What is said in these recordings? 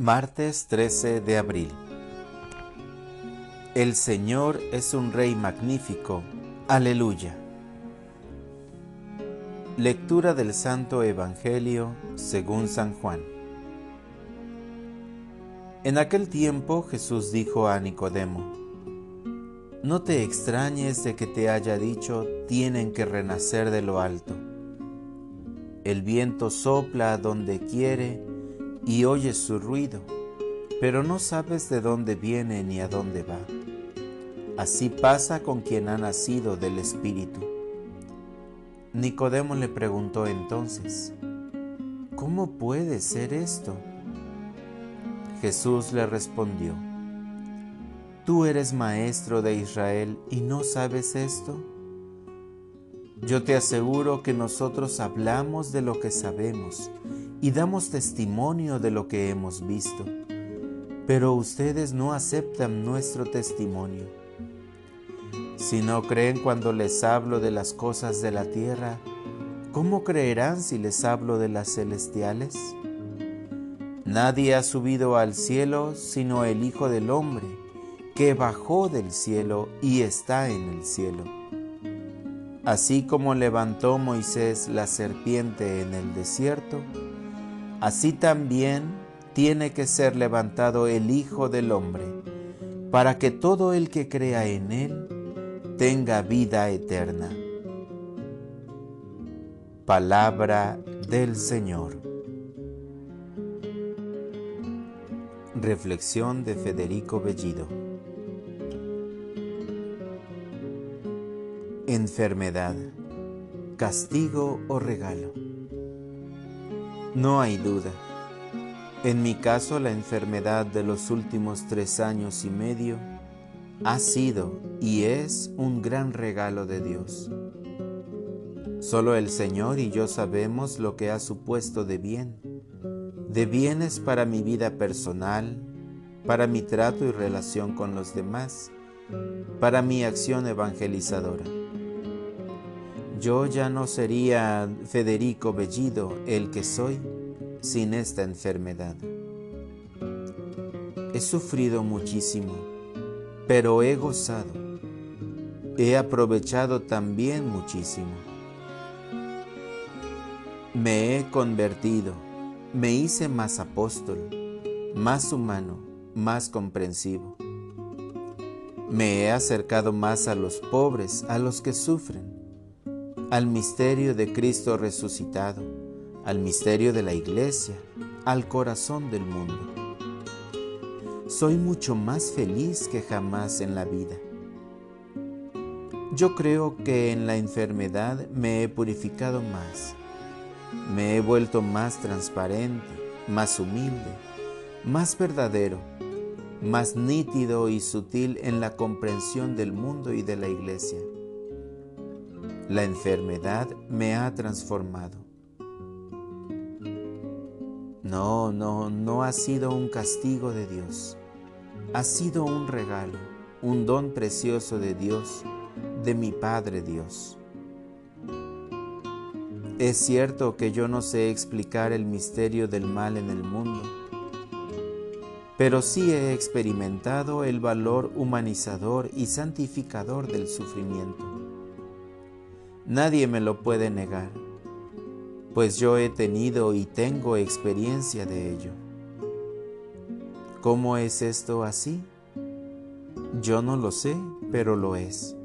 Martes 13 de abril. El Señor es un Rey magnífico. Aleluya. Lectura del Santo Evangelio según San Juan. En aquel tiempo Jesús dijo a Nicodemo, No te extrañes de que te haya dicho, tienen que renacer de lo alto. El viento sopla donde quiere, y oyes su ruido, pero no sabes de dónde viene ni a dónde va. Así pasa con quien ha nacido del Espíritu. Nicodemo le preguntó entonces, ¿cómo puede ser esto? Jesús le respondió, ¿tú eres maestro de Israel y no sabes esto? Yo te aseguro que nosotros hablamos de lo que sabemos y damos testimonio de lo que hemos visto, pero ustedes no aceptan nuestro testimonio. Si no creen cuando les hablo de las cosas de la tierra, ¿cómo creerán si les hablo de las celestiales? Nadie ha subido al cielo sino el Hijo del Hombre, que bajó del cielo y está en el cielo. Así como levantó Moisés la serpiente en el desierto, así también tiene que ser levantado el Hijo del Hombre, para que todo el que crea en Él tenga vida eterna. Palabra del Señor. Reflexión de Federico Bellido. Enfermedad, castigo o regalo. No hay duda. En mi caso, la enfermedad de los últimos tres años y medio ha sido y es un gran regalo de Dios. Solo el Señor y yo sabemos lo que ha supuesto de bien, de bienes para mi vida personal, para mi trato y relación con los demás, para mi acción evangelizadora yo ya no sería Federico Bellido el que soy sin esta enfermedad. He sufrido muchísimo, pero he gozado. He aprovechado también muchísimo. Me he convertido, me hice más apóstol, más humano, más comprensivo. Me he acercado más a los pobres, a los que sufren al misterio de Cristo resucitado, al misterio de la iglesia, al corazón del mundo. Soy mucho más feliz que jamás en la vida. Yo creo que en la enfermedad me he purificado más, me he vuelto más transparente, más humilde, más verdadero, más nítido y sutil en la comprensión del mundo y de la iglesia. La enfermedad me ha transformado. No, no, no ha sido un castigo de Dios. Ha sido un regalo, un don precioso de Dios, de mi Padre Dios. Es cierto que yo no sé explicar el misterio del mal en el mundo, pero sí he experimentado el valor humanizador y santificador del sufrimiento. Nadie me lo puede negar, pues yo he tenido y tengo experiencia de ello. ¿Cómo es esto así? Yo no lo sé, pero lo es.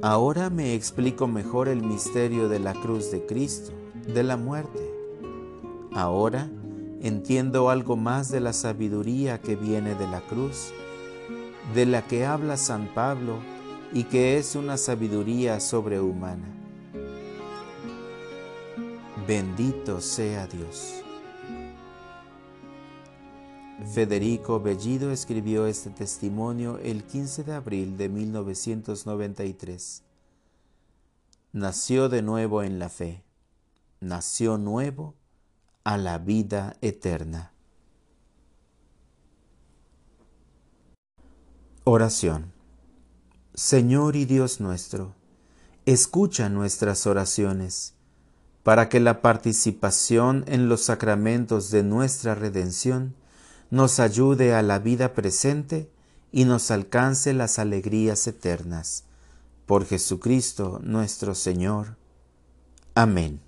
Ahora me explico mejor el misterio de la cruz de Cristo, de la muerte. Ahora entiendo algo más de la sabiduría que viene de la cruz, de la que habla San Pablo y que es una sabiduría sobrehumana. Bendito sea Dios. Federico Bellido escribió este testimonio el 15 de abril de 1993. Nació de nuevo en la fe, nació nuevo a la vida eterna. Oración. Señor y Dios nuestro, escucha nuestras oraciones, para que la participación en los sacramentos de nuestra redención nos ayude a la vida presente y nos alcance las alegrías eternas. Por Jesucristo nuestro Señor. Amén.